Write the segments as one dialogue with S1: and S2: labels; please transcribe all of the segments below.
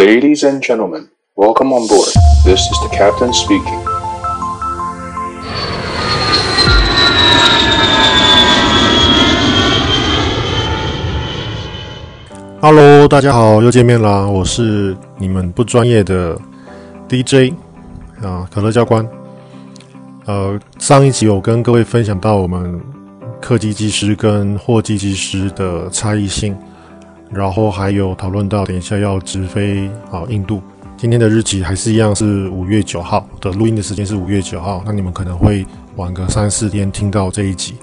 S1: Ladies and gentlemen, welcome on board. This is the captain speaking.
S2: Hello，大家好，又见面啦！我是你们不专业的 DJ 啊，可乐教官。呃，上一集我跟各位分享到我们客机技师跟货机技师的差异性。然后还有讨论到，等一下要直飞啊印度。今天的日期还是一样，是五月九号的录音的时间是五月九号。那你们可能会晚个三四天听到这一集。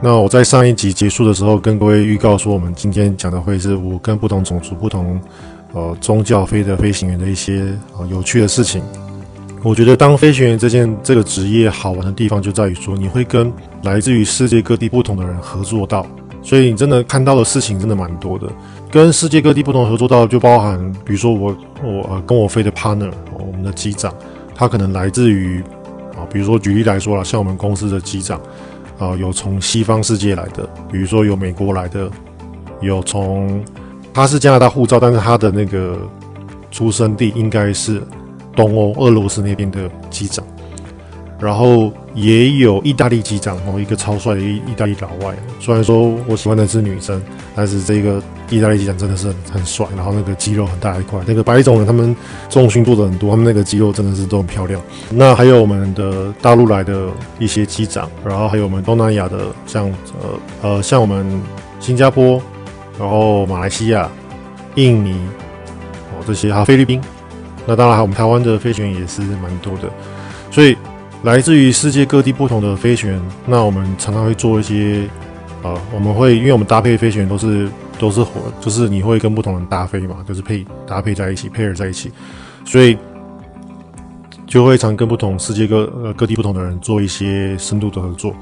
S2: 那我在上一集结束的时候，跟各位预告说，我们今天讲的会是我跟不同种族、不同呃宗教飞的飞行员的一些呃有趣的事情。我觉得当飞行员这件这个职业好玩的地方就在于说，你会跟来自于世界各地不同的人合作到。所以你真的看到的事情真的蛮多的，跟世界各地不同合作到，就包含比如说我我呃跟我飞的 partner，我们的机长，他可能来自于啊，比如说举例来说啦，像我们公司的机长啊，有从西方世界来的，比如说有美国来的，有从他是加拿大护照，但是他的那个出生地应该是东欧俄罗斯那边的机长。然后也有意大利机长哦，一个超帅的意意大利老外。虽然说我喜欢的是女生，但是这个意大利机长真的是很很帅。然后那个肌肉很大一块，那个白种人他们重训做的很多，他们那个肌肉真的是都很漂亮。那还有我们的大陆来的一些机长，然后还有我们东南亚的，像呃呃像我们新加坡，然后马来西亚、印尼哦这些，还有菲律宾。那当然我们台湾的飞行员也是蛮多的，所以。来自于世界各地不同的飞行员，那我们常常会做一些，啊、呃，我们会因为我们搭配飞行员都是都是火，就是你会跟不同人搭飞嘛，就是配搭配在一起，配合在一起，所以就会常跟不同世界各呃各地不同的人做一些深度的合作。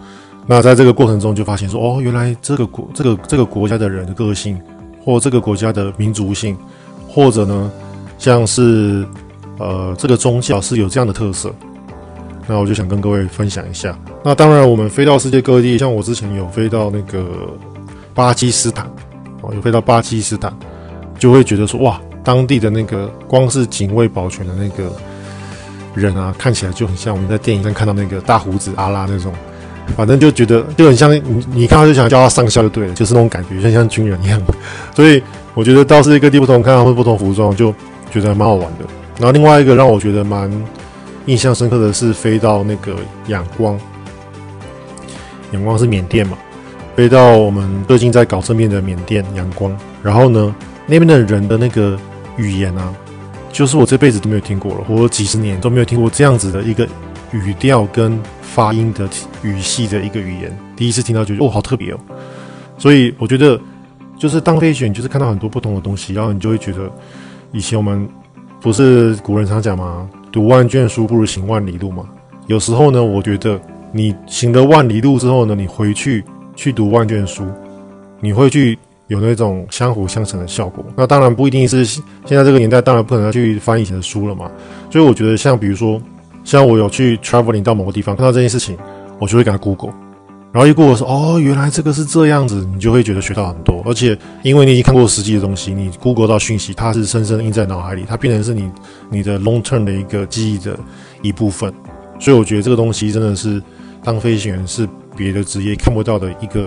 S2: 那在这个过程中就发现说，哦，原来这个国这个这个国家的人的个性，或这个国家的民族性，或者呢，像是呃这个宗教是有这样的特色。那我就想跟各位分享一下。那当然，我们飞到世界各地，像我之前有飞到那个巴基斯坦，哦，有飞到巴基斯坦，就会觉得说，哇，当地的那个光是警卫保全的那个人啊，看起来就很像我们在电影上看到那个大胡子阿拉那种，反正就觉得就很像你，你看到就想叫他上校就对了，就是那种感觉，像像军人一样。所以我觉得到世界各地不同，看到会不同服装，就觉得蛮好玩的。然后另外一个让我觉得蛮。印象深刻的是飞到那个仰光，仰光是缅甸嘛，飞到我们最近在搞这边的缅甸仰光，然后呢，那边的人的那个语言啊，就是我这辈子都没有听过了，或几十年都没有听过这样子的一个语调跟发音的语系的一个语言，第一次听到就觉得哦，好特别哦，所以我觉得就是当飞行员就是看到很多不同的东西，然后你就会觉得以前我们不是古人常讲吗？读万卷书不如行万里路嘛。有时候呢，我觉得你行了万里路之后呢，你回去去读万卷书，你会去有那种相辅相成的效果。那当然不一定是现在这个年代，当然不可能去翻以前的书了嘛。所以我觉得，像比如说，像我有去 traveling 到某个地方，看到这件事情，我就会给他 Google。然后一过我说哦，原来这个是这样子，你就会觉得学到很多。而且因为你已经看过实际的东西，你 Google 到讯息，它是深深印在脑海里，它变成是你你的 long term 的一个记忆的一部分。所以我觉得这个东西真的是当飞行员是别的职业看不到的一个，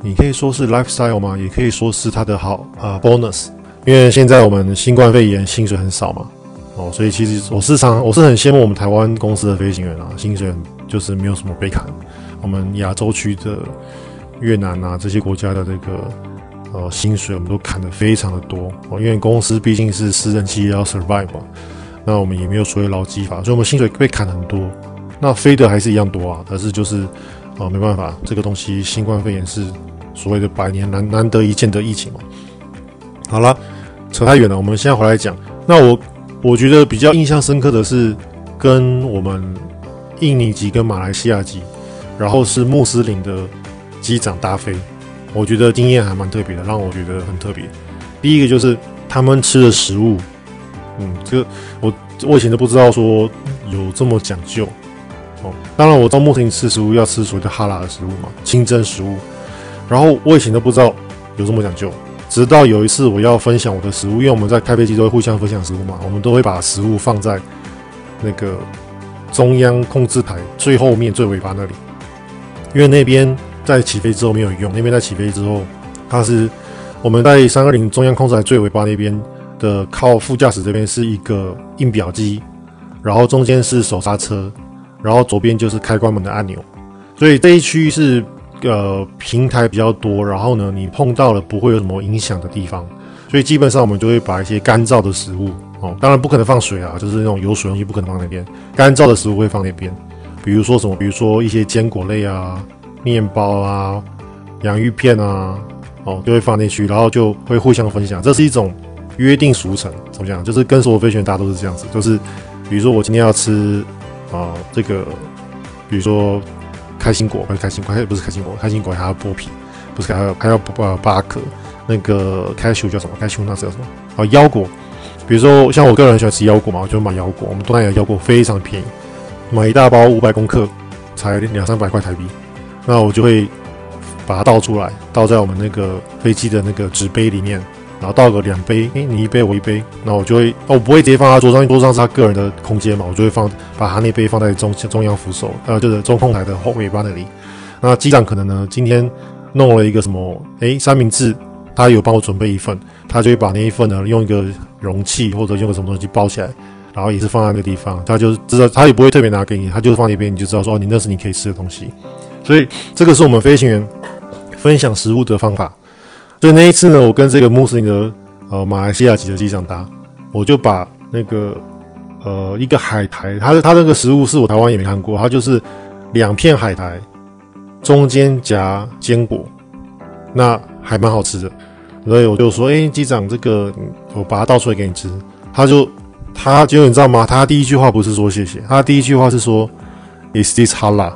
S2: 你可以说是 lifestyle 吗？也可以说是它的好啊、bonus。因为现在我们新冠肺炎薪水很少嘛，哦，所以其实我时常我是很羡慕我们台湾公司的飞行员啊，薪水很就是没有什么被砍。我们亚洲区的越南啊，这些国家的这个呃薪水，我们都砍得非常的多哦，因为公司毕竟是私人企业要 survive 嘛，那我们也没有所谓劳基法，所以我们薪水被砍很多。那飞的还是一样多啊，但是就是啊没办法，这个东西新冠肺炎是所谓的百年难难得一见的疫情嘛。好了，扯太远了，我们现在回来讲。那我我觉得比较印象深刻的是跟我们印尼籍跟马来西亚籍。然后是穆斯林的机长搭飞，我觉得经验还蛮特别的，让我觉得很特别。第一个就是他们吃的食物，嗯，这个我我以前都不知道说有这么讲究哦。当然我到穆斯林吃食物要吃所谓的哈拉的食物嘛，清真食物。然后我以前都不知道有这么讲究，直到有一次我要分享我的食物，因为我们在开飞机都会互相分享食物嘛，我们都会把食物放在那个中央控制台最后面最尾巴那里，因为那边在起飞之后没有用，那边在起飞之后，它是我们在三二零中央控制台最尾巴那边的靠副驾驶这边是一个印表机，然后中间是手刹车，然后左边就是开关门的按钮，所以这一区是。呃，平台比较多，然后呢，你碰到了不会有什么影响的地方，所以基本上我们就会把一些干燥的食物哦，当然不可能放水啊，就是那种有水东西不可能放那边，干燥的食物会放那边，比如说什么，比如说一些坚果类啊、面包啊、洋芋片啊，哦，就会放进去，然后就会互相分享，这是一种约定俗成，怎么讲？就是跟所有飞行员大家都是这样子，就是比如说我今天要吃啊、这个，比如说。开心果，不是开心果，不是开心果，开心果还要剥皮，不是还要还要剥扒壳。那个 cashew 叫什么？cashew 那是叫什么？啊，腰果。比如说像我个人喜欢吃腰果嘛，我就买腰果。我们东南亚腰果非常便宜，买一大包五百公克才两三百块台币。那我就会把它倒出来，倒在我们那个飞机的那个纸杯里面。然后倒个两杯，诶，你一杯我一杯，那我就会，我不会直接放在桌上，桌上是他个人的空间嘛，我就会放，把他那杯放在中中央扶手，呃，就是中控台的后尾巴那里。那机长可能呢，今天弄了一个什么，诶，三明治，他有帮我准备一份，他就会把那一份呢，用一个容器或者用个什么东西包起来，然后也是放在那个地方，他就知道，他也不会特别拿给你，他就放那边，你就知道说，哦，你那是你可以吃的东西。所以这个是我们飞行员分享食物的方法。所以那一次呢，我跟这个穆斯林的呃马来西亚籍的机长搭，我就把那个呃一个海苔，他他那个食物是我台湾也没看过，他就是两片海苔，中间夹坚果，那还蛮好吃的。所以我就说，哎、机长，这个我把它倒出来给你吃。他就他结果你知道吗？他第一句话不是说谢谢，他第一句话是说，Is this halal？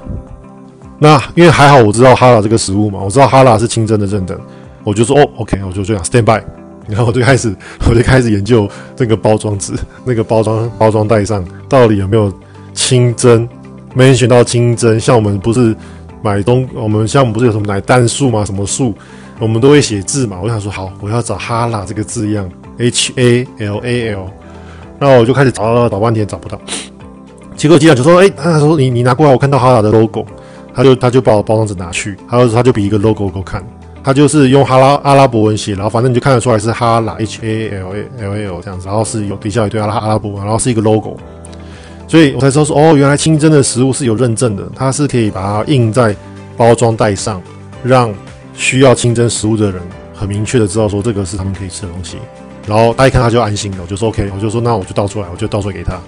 S2: 那因为还好我知道哈拉这个食物嘛，我知道哈拉是清真的认证。我就说哦，OK，我就这样 stand by，然后我就开始，我就开始研究这个包装纸，那个包装包装袋上到底有没有清真，没选到清真。像我们不是买东，我们像我们不是有什么奶蛋素嘛，什么素，我们都会写字嘛。我想说好，我要找哈拉这个字样，H A L A L，那我就开始找了，找半天找不到。结果机长就说，哎，他说你你拿过来，我看到哈拉的 logo，他就他就把我包装纸拿去，他说他就比一个 logo 给我看。他就是用哈拉阿拉伯文写，然后反正你就看得出来是哈拉 H A L A L A L 这样子，然后是有底下一堆阿拉阿拉伯文，然后是一个 logo，所以我才知道说哦，原来清真的食物是有认证的，它是可以把它印在包装袋上，让需要清真食物的人很明确的知道说这个是他们可以吃的东西，然后他一看他就安心了，我就说 OK，我就说那我就倒出来，我就倒出来给他，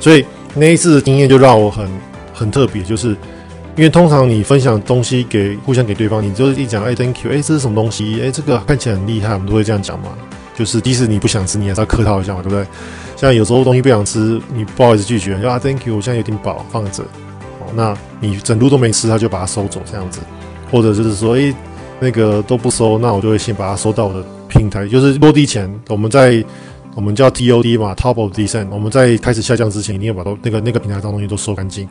S2: 所以那一次的经验就让我很很特别，就是。因为通常你分享东西给互相给对方，你就是一讲哎，thank you，哎，这是什么东西？哎，这个看起来很厉害，我们都会这样讲嘛。就是即使你不想吃，你还是要客套一下嘛，对不对？像有时候东西不想吃，你不好意思拒绝，就啊，thank you，我现在有点饱，放着。哦，那你整路都没吃，他就把它收走这样子，或者就是说，哎，那个都不收，那我就会先把它收到我的平台，就是落地前，我们在我们叫 TOD 嘛，Top of Descent，我们在开始下降之前，一定要把都那个那个平台上东西都收干净。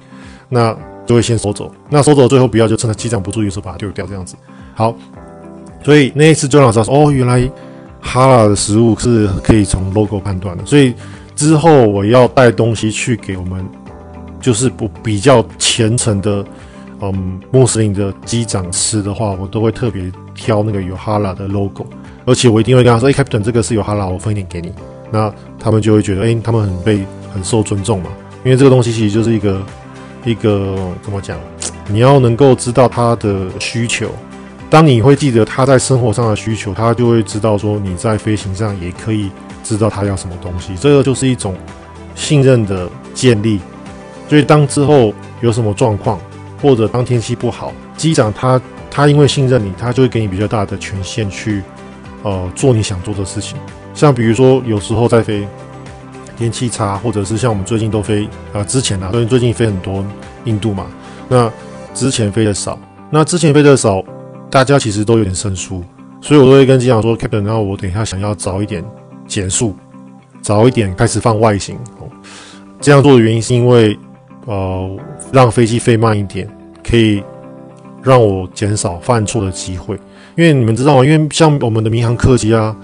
S2: 那就会先收走，那收走最后不要就趁着机长不注意的时候把它丢掉，这样子。好，所以那一次就让我知道说，哦，原来哈拉的食物是可以从 logo 判断的。所以之后我要带东西去给我们，就是不比较虔诚的，嗯，穆斯林的机长吃的话，我都会特别挑那个有哈拉的 logo，而且我一定会跟他说，哎，Captain，这个是有哈拉，我分一点给你。那他们就会觉得，哎，他们很被很受尊重嘛，因为这个东西其实就是一个。一个怎么讲？你要能够知道他的需求。当你会记得他在生活上的需求，他就会知道说你在飞行上也可以知道他要什么东西。这个就是一种信任的建立。所以当之后有什么状况，或者当天气不好，机长他他因为信任你，他就会给你比较大的权限去呃做你想做的事情。像比如说有时候在飞。天气差，或者是像我们最近都飞，呃，之前啊，因为最近飞很多印度嘛，那之前飞的少，那之前飞的少，大家其实都有点生疏，所以我都会跟机长说，Captain，然后我等一下想要早一点减速，早一点开始放外形，哦，这样做的原因是因为，呃，让飞机飞慢一点，可以让我减少犯错的机会，因为你们知道吗？因为像我们的民航客机啊，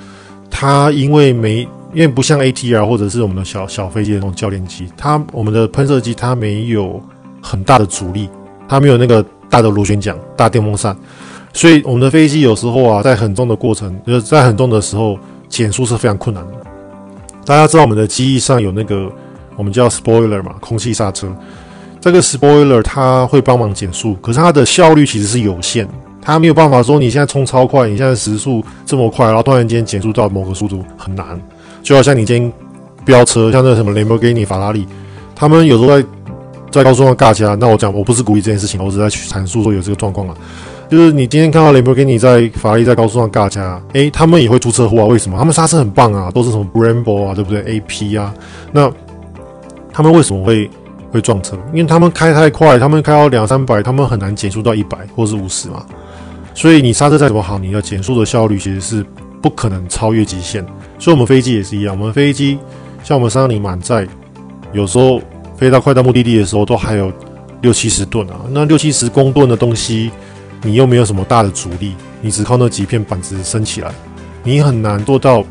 S2: 它因为没，因为不像 ATR 或者是我们的小小飞机的那种教练机，它我们的喷射机它没有很大的阻力，它没有那个大的螺旋桨、大电风扇，所以我们的飞机有时候啊，在很重的过程，就是在很重的时候减速是非常困难的。大家知道我们的机翼上有那个我们叫 spoiler 嘛，空气刹车。这个 spoiler 它会帮忙减速，可是它的效率其实是有限，它没有办法说你现在冲超快，你现在时速这么快，然后突然间减速到某个速度很难。就好像你今天飙车，像那什么雷莫给尼、法拉利，他们有时候在在高速上尬掐。那我讲我不是鼓励这件事情，我只是在阐述说有这个状况啊。就是你今天看到雷莫给尼在法拉利在高速上尬掐，诶，他们也会出车祸啊？为什么？他们刹车很棒啊，都是什么 Brembo 啊，对不对？AP 啊，那他们为什么会？会撞车，因为他们开太快，他们开到两三百，他们很难减速到一百或是五十嘛。所以你刹车再怎么好，你的减速的效率其实是不可能超越极限。所以我们飞机也是一样，我们飞机像我们三二零满载，有时候飞到快到目的地的时候，都还有六七十吨啊。那六七十公吨的东西，你又没有什么大的阻力，你只靠那几片板子升起来，你很难做到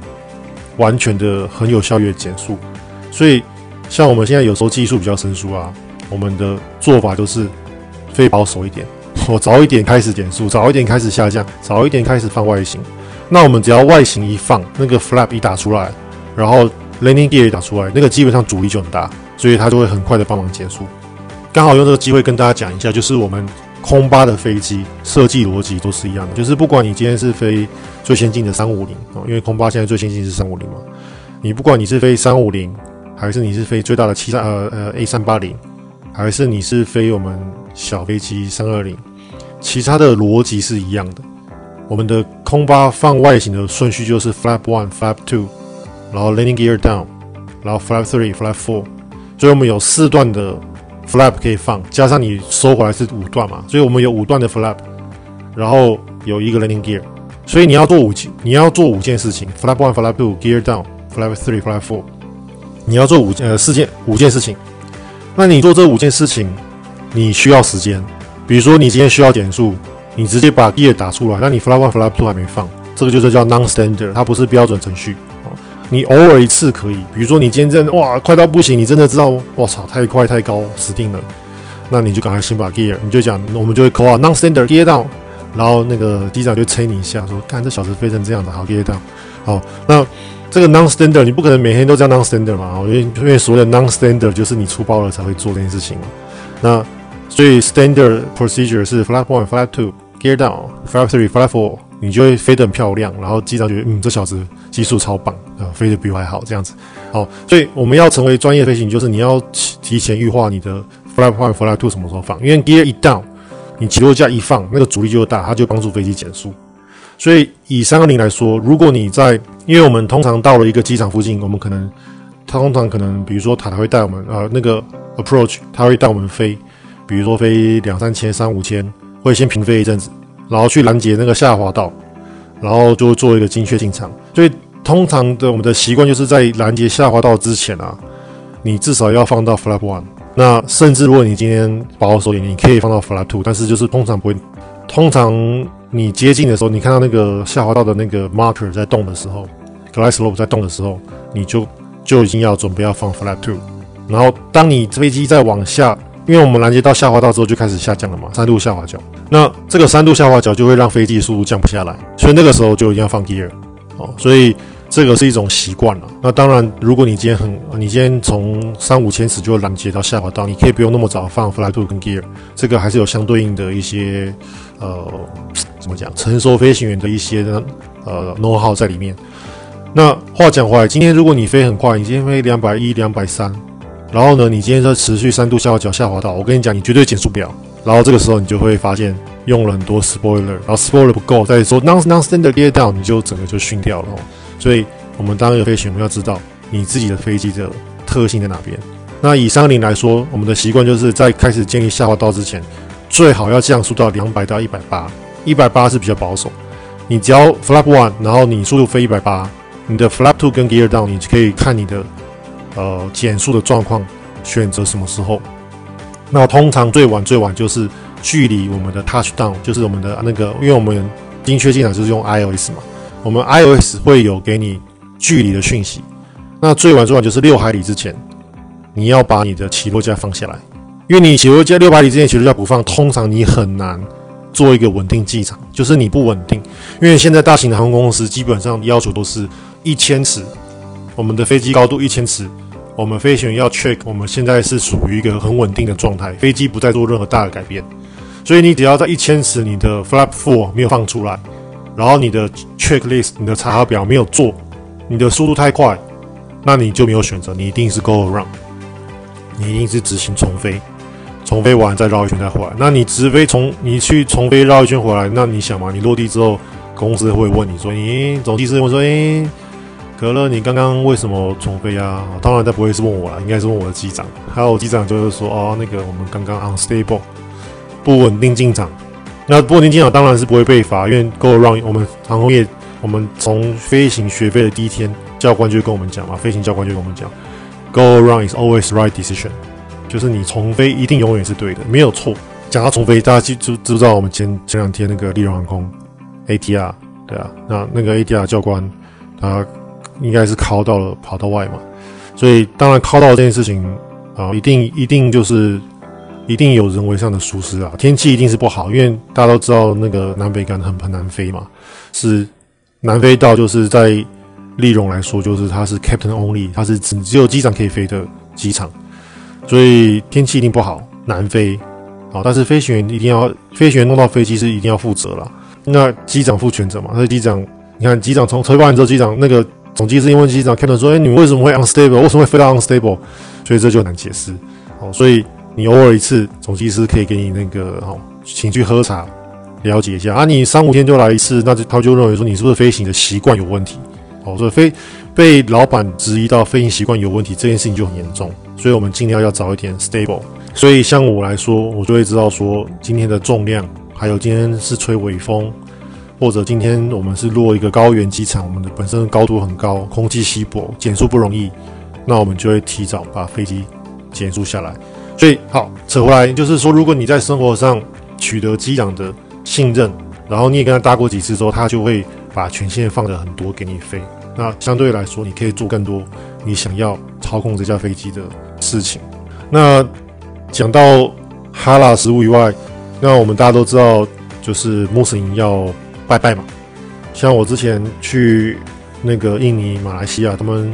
S2: 完全的很有效率的减速。所以。像我们现在有时候技术比较生疏啊，我们的做法就是非保守一点，我早一点开始减速，早一点开始下降，早一点开始放外形。那我们只要外形一放，那个 flap 一打出来，然后 landing gear 一打出来，那个基本上阻力就很大，所以它就会很快的帮忙减速。刚好用这个机会跟大家讲一下，就是我们空巴的飞机设计逻辑都是一样的，就是不管你今天是飞最先进的三五零啊，因为空巴现在最先进是三五零嘛，你不管你是飞三五零。还是你是飞最大的七三呃呃 A 三八零，还是你是飞我们小飞机三二零，其他的逻辑是一样的。我们的空巴放外形的顺序就是 flap one、flap two，然后 landing gear down，然后 flap three、flap four，所以我们有四段的 flap 可以放，加上你收回来是五段嘛，所以我们有五段的 flap，然后有一个 landing gear，所以你要做五件，你要做五件事情：flap one、flap two、gear down、flap three、flap four。你要做五件呃四件五件事情，那你做这五件事情，你需要时间。比如说你今天需要减速，你直接把 gear 打出来，那你 flap one flap two 还没放，这个就是叫 non-standard，它不是标准程序。你偶尔一次可以，比如说你今天真的哇快到不行，你真的知道我操太快太高死定了，那你就赶快先把 gear，你就讲我们就会 call non-standard gear down，然后那个机长就催你一下说，看这小子飞成这样子，好 gear down，好那。这个 non-standard 你不可能每天都叫 non-standard 嘛，因为因为所谓的 non-standard 就是你出包了才会做这件事情嘛。那所以 standard procedure 是 flap one、flap two、gear down、flap three、flap four，你就会飞得很漂亮，然后机长觉得嗯这小子技术超棒啊，飞得比我还好这样子。好，所以我们要成为专业飞行，就是你要提前预化你的 flap one、flap two 什么时候放，因为 gear 一 down，你起落架一放，那个阻力就大，它就帮助飞机减速。所以以三二零来说，如果你在，因为我们通常到了一个机场附近，我们可能，他通常可能，比如说塔台会带我们，呃，那个 approach，他会带我们飞，比如说飞两三千、三五千，会先平飞一阵子，然后去拦截那个下滑道，然后就做一个精确进场。所以通常的我们的习惯就是在拦截下滑道之前啊，你至少要放到 flap one，那甚至如果你今天保守一点，你可以放到 flap two，但是就是通常不会，通常。你接近的时候，你看到那个下滑道的那个 marker 在动的时候，glide slope 在动的时候，你就就已经要准备要放 flap two。然后当你飞机在往下，因为我们拦截到下滑道之后就开始下降了嘛，三度下滑角。那这个三度下滑角就会让飞机速度降不下来，所以那个时候就一定要放 gear。哦，所以这个是一种习惯了。那当然，如果你今天很，你今天从三五千尺就拦截到下滑道，你可以不用那么早放 flap two 跟 gear，这个还是有相对应的一些呃。我讲？成熟飞行员的一些呢，呃，know-how 在里面。那话讲回来，今天如果你飞很快，你今天飞两百一、两百三，然后呢，你今天在持续三度下滑角下滑道，我跟你讲，你绝对减速不了。然后这个时候你就会发现用了很多 spoiler，然后 spoiler 不够，再说 non non-standard gear down，你就整个就熏掉了。所以，我们当一个飞行员要知道你自己的飞机的特性在哪边。那以三二零来说，我们的习惯就是在开始建立下滑道之前，最好要降速到两百到一百八。一百八是比较保守，你只要 flap one，然后你速度飞一百八，你的 flap two 跟 gear down，你可以看你的呃减速的状况，选择什么时候。那通常最晚最晚就是距离我们的 touchdown，就是我们的那个，因为我们精确进场就是用 iOS 嘛，我们 iOS 会有给你距离的讯息。那最晚最晚就是六海里之前，你要把你的起落架放下来，因为你起落架六百里之前起落架不放，通常你很难做一个稳定机场，就是你不稳定。因为现在大型的航空公司基本上要求都是一千尺，我们的飞机高度一千尺。我们飞行员要 check，我们现在是属于一个很稳定的状态，飞机不再做任何大的改变，所以你只要在一千尺，你的 flap four 没有放出来，然后你的 checklist，你的查核表没有做，你的速度太快，那你就没有选择，你一定是 go around，你一定是执行重飞，重飞完再绕一圈再回来。那你直飞从你去重飞绕一圈回来，那你想嘛，你落地之后，公司会问你说，咦，总机师会说，诶。可乐，你刚刚为什么重飞啊？当然，他不会是问我了，应该是问我的机长。还有机长就是说，哦，那个我们刚刚 unstable，不稳定进场。那不稳定进场当然是不会被罚，因为 go around 我们航空业，我们从飞行学飞的第一天，教官就跟我们讲嘛，飞行教官就跟我们讲，go around is always right decision，就是你重飞一定永远是对的，没有错。讲到重飞，大家记就知不知道我们前前两天那个利荣航空 ATR，对啊，那那个 ATR 教官他。应该是靠到了跑道外嘛，所以当然靠到这件事情啊，一定一定就是一定有人为上的疏失啊。天气一定是不好，因为大家都知道那个南北竿很很难飞嘛，是南飞道就是在利荣来说，就是它是 Captain Only，它是只只有机长可以飞的机场，所以天气一定不好，难飞啊。但是飞行员一定要飞行员弄到飞机是一定要负责了，那机长负全责嘛。那机长，你看机长从车完之后，机长那个。总机师因为机长看到说：“哎，你们为什么会 unstable？为什么会飞到 unstable？所以这就难解释。哦，所以你偶尔一次，总机师可以给你那个哦，请去喝茶，了解一下啊。你三五天就来一次，那就他就认为说你是不是飞行的习惯有问题？哦，所以飞被老板质疑到飞行习惯有问题，这件事情就很严重。所以我们尽量要早一点 stable。所以像我来说，我就会知道说今天的重量，还有今天是吹微风。”或者今天我们是落一个高原机场，我们的本身高度很高，空气稀薄，减速不容易，那我们就会提早把飞机减速下来。所以好，扯回来就是说，如果你在生活上取得机长的信任，然后你也跟他搭过几次之后，他就会把权限放的很多给你飞。那相对来说，你可以做更多你想要操控这架飞机的事情。那讲到哈拉食物以外，那我们大家都知道，就是穆斯林要。拜拜嘛，像我之前去那个印尼、马来西亚，他们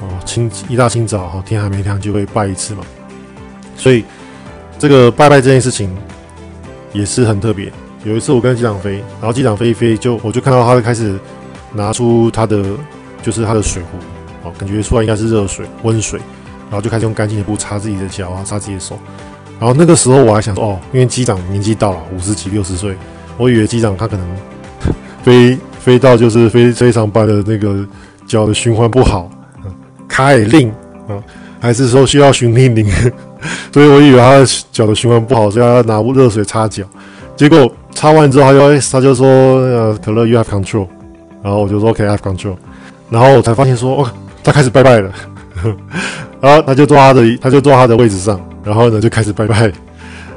S2: 哦清一大清早哈，天还没亮就会拜一次嘛，所以这个拜拜这件事情也是很特别。有一次我跟机长飞，然后机长飞一飞就我就看到他开始拿出他的就是他的水壶，哦，感觉出来应该是热水、温水，然后就开始用干净的布擦自己的脚啊，擦自己的手。然后那个时候我还想说哦，因为机长年纪到了五十几、六十岁，我以为机长他可能。飞飞到就是非非常白的那个脚的循环不好，卡也令啊，还是说需要循令令，所以我以为他的脚的循环不好，所以他要拿热水擦脚。结果擦完之后，他就他就说呃，可乐 you have control，然后我就说 OK I have control，然后我才发现说哦，他开始拜拜了，然后他就坐他的他就坐他的位置上，然后呢就开始拜拜，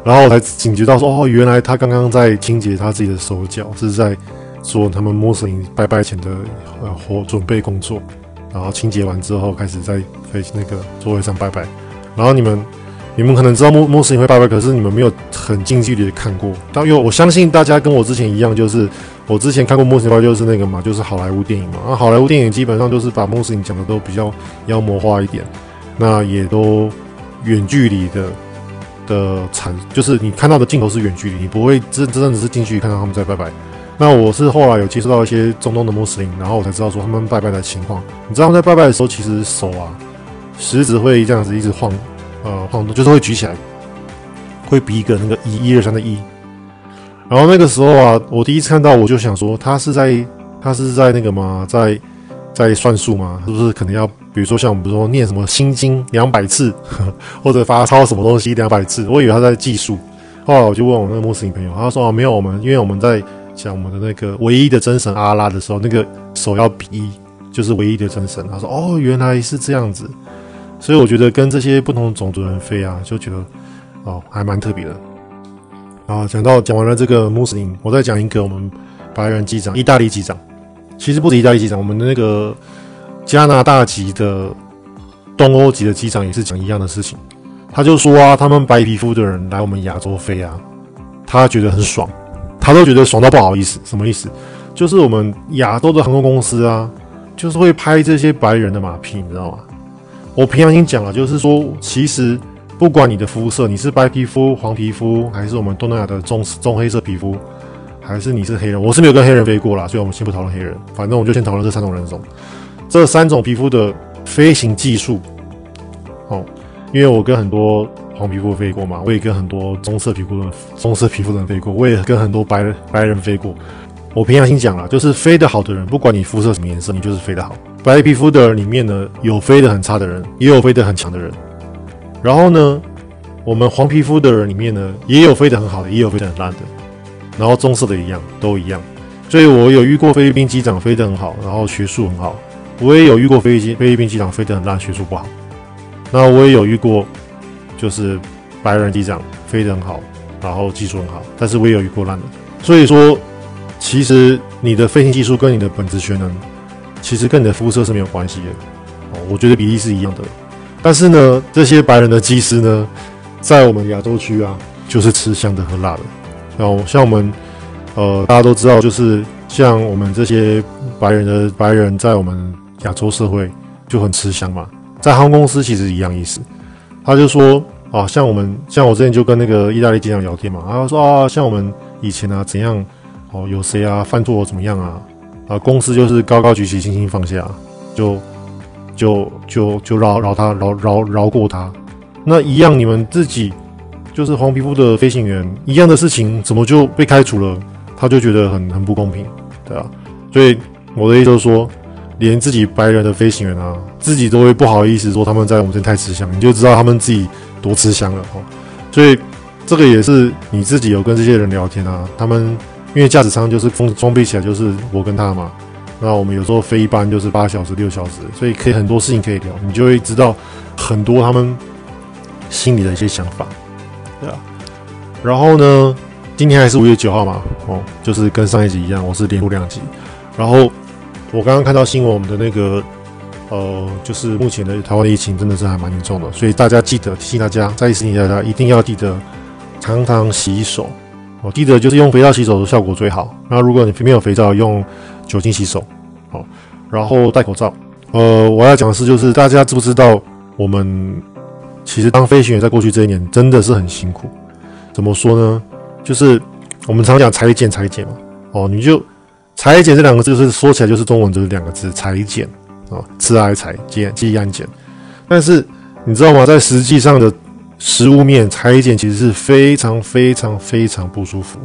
S2: 然后我才警觉到说哦，原来他刚刚在清洁他自己的手脚，是在。做他们穆斯林拜拜前的呃活准备工作，然后清洁完之后开始在飞那个座位上拜拜。然后你们你们可能知道穆穆斯林会拜拜，可是你们没有很近距离的看过。但因为我相信大家跟我之前一样，就是我之前看过穆斯林拜就是那个嘛，就是好莱坞电影嘛。那好莱坞电影基本上就是把穆斯林讲的都比较妖魔化一点，那也都远距离的的产，就是你看到的镜头是远距离，你不会真真正的是近距离看到他们在拜拜。那我是后来有接触到一些中东的穆斯林，然后我才知道说他们拜拜的情况。你知道他们在拜拜的时候，其实手啊，食指会这样子一直晃，呃，晃动，就是会举起来，会比一个那个一、一二三的一。然后那个时候啊，我第一次看到，我就想说，他是在他是在那个吗？在在算数吗？是不是可能要，比如说像我们说念什么心经两百次，或者发抄什么东西两百次？我以为他在计数。后来我就问我那个穆斯林朋友，他说啊，没有，我们因为我们在。讲我们的那个唯一的真神阿拉的时候，那个手要比一，就是唯一的真神。他说：“哦，原来是这样子。”所以我觉得跟这些不同种族人飞啊，就觉得哦，还蛮特别的。然后讲到讲完了这个穆斯林，我再讲一个我们白人机长，意大利机长，其实不止意大利机长，我们的那个加拿大籍的东欧籍的机长也是讲一样的事情。他就说啊，他们白皮肤的人来我们亚洲飞啊，他觉得很爽，他都觉得爽到不好意思。什么意思？就是我们亚洲的航空公司啊，就是会拍这些白人的马屁，你知道吗？我平常已经讲了，就是说，其实不管你的肤色，你是白皮肤、黄皮肤，还是我们东南亚的棕棕黑色皮肤，还是你是黑人，我是没有跟黑人飞过啦，所以我们先不讨论黑人，反正我就先讨论这三种人种，这三种皮肤的飞行技术。哦，因为我跟很多黄皮肤飞过嘛，我也跟很多棕色皮肤的棕色皮肤的人飞过，我也跟很多白白人飞过。我平常心讲了，就是飞得好的人，不管你肤色什么颜色，你就是飞得好。白皮肤的人里面呢，有飞得很差的人，也有飞得很强的人。然后呢，我们黄皮肤的人里面呢，也有飞得很好的，也有飞得很烂的。然后棕色的一样，都一样。所以我有遇过菲律宾机长飞得很好，然后学术很好。我也有遇过菲律宾菲律宾机长飞得很烂，学术不好。那我也有遇过，就是白人机长飞得很好，然后技术很好，但是我也有遇过烂的。所以说，其实你的飞行技术跟你的本职学能。其实跟你的肤色是没有关系的，哦，我觉得比例是一样的。但是呢，这些白人的机师呢，在我们亚洲区啊，就是吃香的喝辣的。然后像我们，呃，大家都知道，就是像我们这些白人的白人，在我们亚洲社会就很吃香嘛。在航空公司其实一样意思。他就说啊，像我们，像我之前就跟那个意大利机长聊天嘛，他说啊，像我们以前啊，怎样哦，有谁啊犯错怎么样啊？啊，公司就是高高举起，轻轻放下，就就就就饶饶他，饶饶饶过他。那一样，你们自己就是黄皮肤的飞行员，一样的事情，怎么就被开除了？他就觉得很很不公平，对啊。所以我的意思就是说，连自己白人的飞行员啊，自己都会不好意思说他们在我们这太吃香，你就知道他们自己多吃香了哦。所以这个也是你自己有跟这些人聊天啊，他们。因为驾驶舱就是封装备起来就是我跟他嘛，那我们有时候飞一班就是八小时六小时，所以可以很多事情可以聊，你就会知道很多他们心里的一些想法，对啊。然后呢，今天还是五月九号嘛，哦，就是跟上一集一样，我是连录两集。然后我刚刚看到新闻，我们的那个呃，就是目前的台湾的疫情真的是还蛮严重的，所以大家记得提醒大家，再一次提醒大家一定要记得常常洗手。我记得就是用肥皂洗手的效果最好。那如果你没有肥皂，用酒精洗手。好，然后戴口罩。呃，我要讲的是，就是大家知不知道，我们其实当飞行员在过去这一年真的是很辛苦。怎么说呢？就是我们常讲裁剪裁剪嘛。哦，你就裁剪这两个字，就是说起来就是中文就是两个字裁剪啊，吃挨裁剪记安剪。但是你知道吗？在实际上的实物面裁剪其实是非常非常非常不舒服，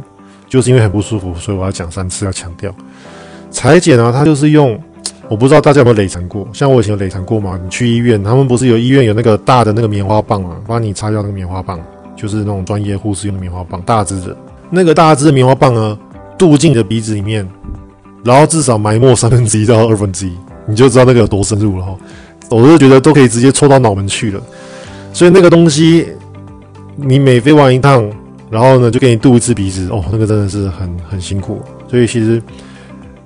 S2: 就是因为很不舒服，所以我要讲三次，要强调裁剪啊，它就是用，我不知道大家有没有累残过，像我以前有累残过嘛？你去医院，他们不是有医院有那个大的那个棉花棒啊，帮你擦掉那个棉花棒，就是那种专业护士用的棉花棒，大支的，那个大支的棉花棒呢，镀进你的鼻子里面，然后至少埋没三分之一到二分之一，你就知道那个有多深入了哈。我是觉得都可以直接戳到脑门去了。所以那个东西，你每飞完一趟，然后呢就给你镀一次鼻子，哦，那个真的是很很辛苦。所以其实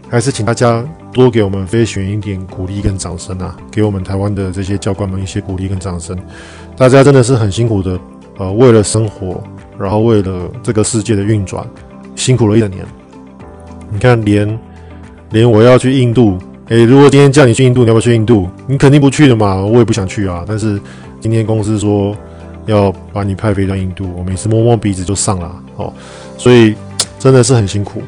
S2: 还是请大家多给我们飞行员一点鼓励跟掌声啊，给我们台湾的这些教官们一些鼓励跟掌声。大家真的是很辛苦的，呃，为了生活，然后为了这个世界的运转，辛苦了一整年。你看，连连我要去印度，诶，如果今天叫你去印度，你要不要去印度？你肯定不去的嘛，我也不想去啊，但是。今天公司说要把你派飞到印度，我每次摸摸鼻子就上了哦，所以真的是很辛苦。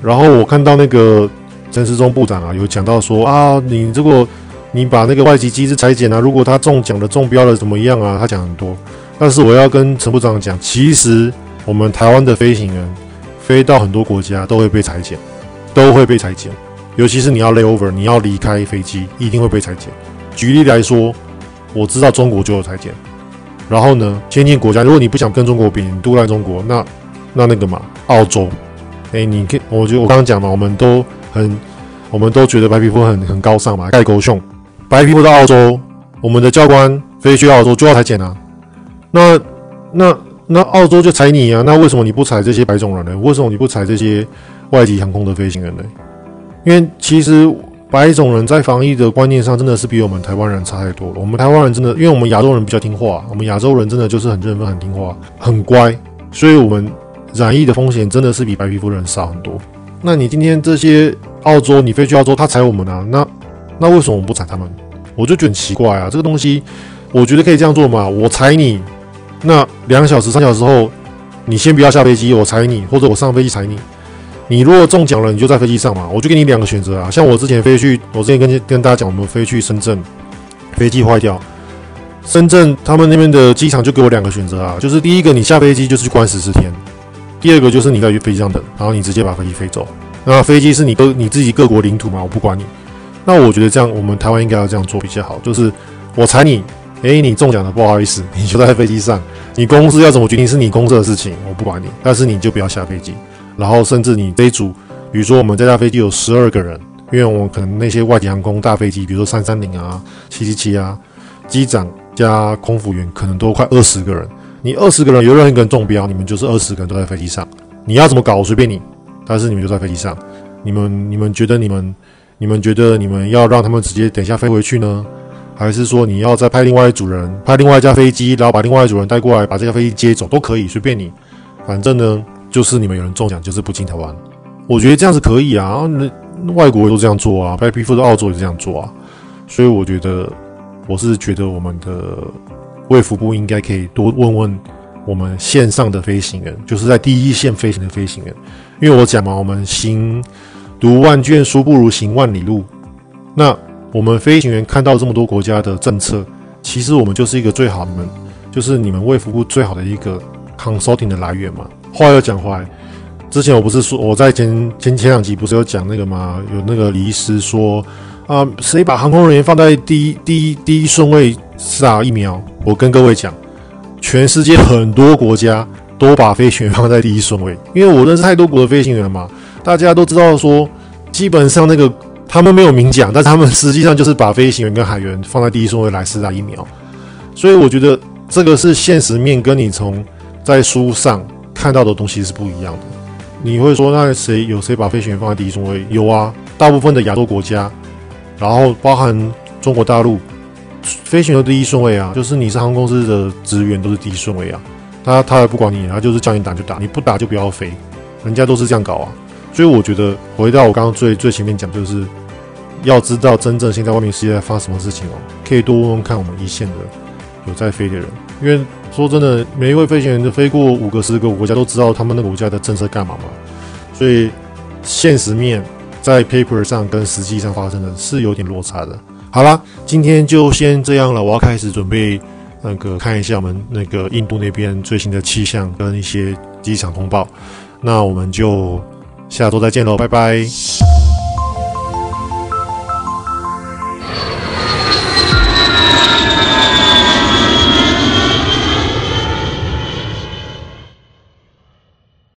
S2: 然后我看到那个陈时中部长啊，有讲到说啊，你如果你把那个外籍机师裁剪啊，如果他中奖的中标了怎么样啊？他讲很多，但是我要跟陈部长讲，其实我们台湾的飞行员飞到很多国家都会被裁剪，都会被裁剪，尤其是你要 lay over，你要离开飞机，一定会被裁剪。举例来说。我知道中国就有裁剪，然后呢，先进国家，如果你不想跟中国比，你都来中国，那那那个嘛，澳洲，哎，你可，我觉得我刚刚讲嘛，我们都很，我们都觉得白皮肤很很高尚嘛，盖狗熊，白皮肤到澳洲，我们的教官飞去澳洲就要裁剪啊，那那那澳洲就裁你啊，那为什么你不裁这些白种人呢？为什么你不裁这些外籍航空的飞行员呢？因为其实白种人在防疫的观念上真的是比我们台湾人差太多了。我们台湾人真的，因为我们亚洲人比较听话，我们亚洲人真的就是很认真、很听话、很乖，所以我们染疫的风险真的是比白皮肤人少很多。那你今天这些澳洲，你飞去澳洲，他踩我们啊？那那为什么我们不踩他们？我就觉得很奇怪啊！这个东西，我觉得可以这样做嘛。我踩你，那两小时、三小时后，你先不要下飞机，我踩你，或者我上飞机踩你。你如果中奖了，你就在飞机上嘛，我就给你两个选择啊。像我之前飞去，我之前跟跟大家讲，我们飞去深圳，飞机坏掉，深圳他们那边的机场就给我两个选择啊，就是第一个你下飞机就是去关十四天，第二个就是你在飞机上等，然后你直接把飞机飞走。那飞机是你各你自己各国领土嘛，我不管你。那我觉得这样，我们台湾应该要这样做比较好，就是我踩你，诶，你中奖了，不好意思，你就在飞机上，你公司要怎么决定是你公司的事情，我不管你，但是你就不要下飞机。然后甚至你这一组，比如说我们这架飞机有十二个人，因为我们可能那些外籍航空大飞机，比如说三三零啊、七七七啊，机长加空服员可能都快二十个人。你二十个人有任何一个人中标，你们就是二十个人都在飞机上。你要怎么搞，随便你，但是你们就在飞机上。你们你们觉得你们你们觉得你们要让他们直接等一下飞回去呢，还是说你要再派另外一组人，派另外一架飞机，然后把另外一组人带过来，把这架飞机接走都可以，随便你，反正呢。就是你们有人中奖，就是不进台湾。我觉得这样子可以啊，那外国都这样做啊，白皮肤的澳洲也这样做啊。所以我觉得，我是觉得我们的卫福部应该可以多问问我们线上的飞行员，就是在第一线飞行的飞行员。因为我讲嘛，我们行读万卷书不如行万里路。那我们飞行员看到这么多国家的政策，其实我们就是一个最好的，你们就是你们卫福部最好的一个 consulting 的来源嘛。话又讲回来，之前我不是说我在前前前两集不是有讲那个吗？有那个李医师说啊，谁把航空人员放在第一第一第一顺位是打疫苗？我跟各位讲，全世界很多国家都把飞行员放在第一顺位，因为我认识太多国的飞行员嘛，大家都知道说，基本上那个他们没有明讲，但他们实际上就是把飞行员跟海员放在第一顺位来施打疫苗，所以我觉得这个是现实面，跟你从在书上。看到的东西是不一样的。你会说，那谁有谁把飞行员放在第一顺位？有啊，大部分的亚洲国家，然后包含中国大陆，飞行员第一顺位啊，就是你是航空公司的职员都是第一顺位啊。他他也不管你，他就是叫你打就打，你不打就不要飞，人家都是这样搞啊。所以我觉得回到我刚刚最最前面讲，就是要知道真正现在外面世界在发生什么事情哦，可以多问问看我们一线的有在飞的人，因为。说真的，每一位飞行员都飞过五个、十个国家，都知道他们那个国家的政策干嘛嘛。所以现实面在 paper 上跟实际上发生的是有点落差的。好啦，今天就先这样了，我要开始准备那个看一下我们那个印度那边最新的气象跟一些机场通报。那我们就下周再见喽，拜拜。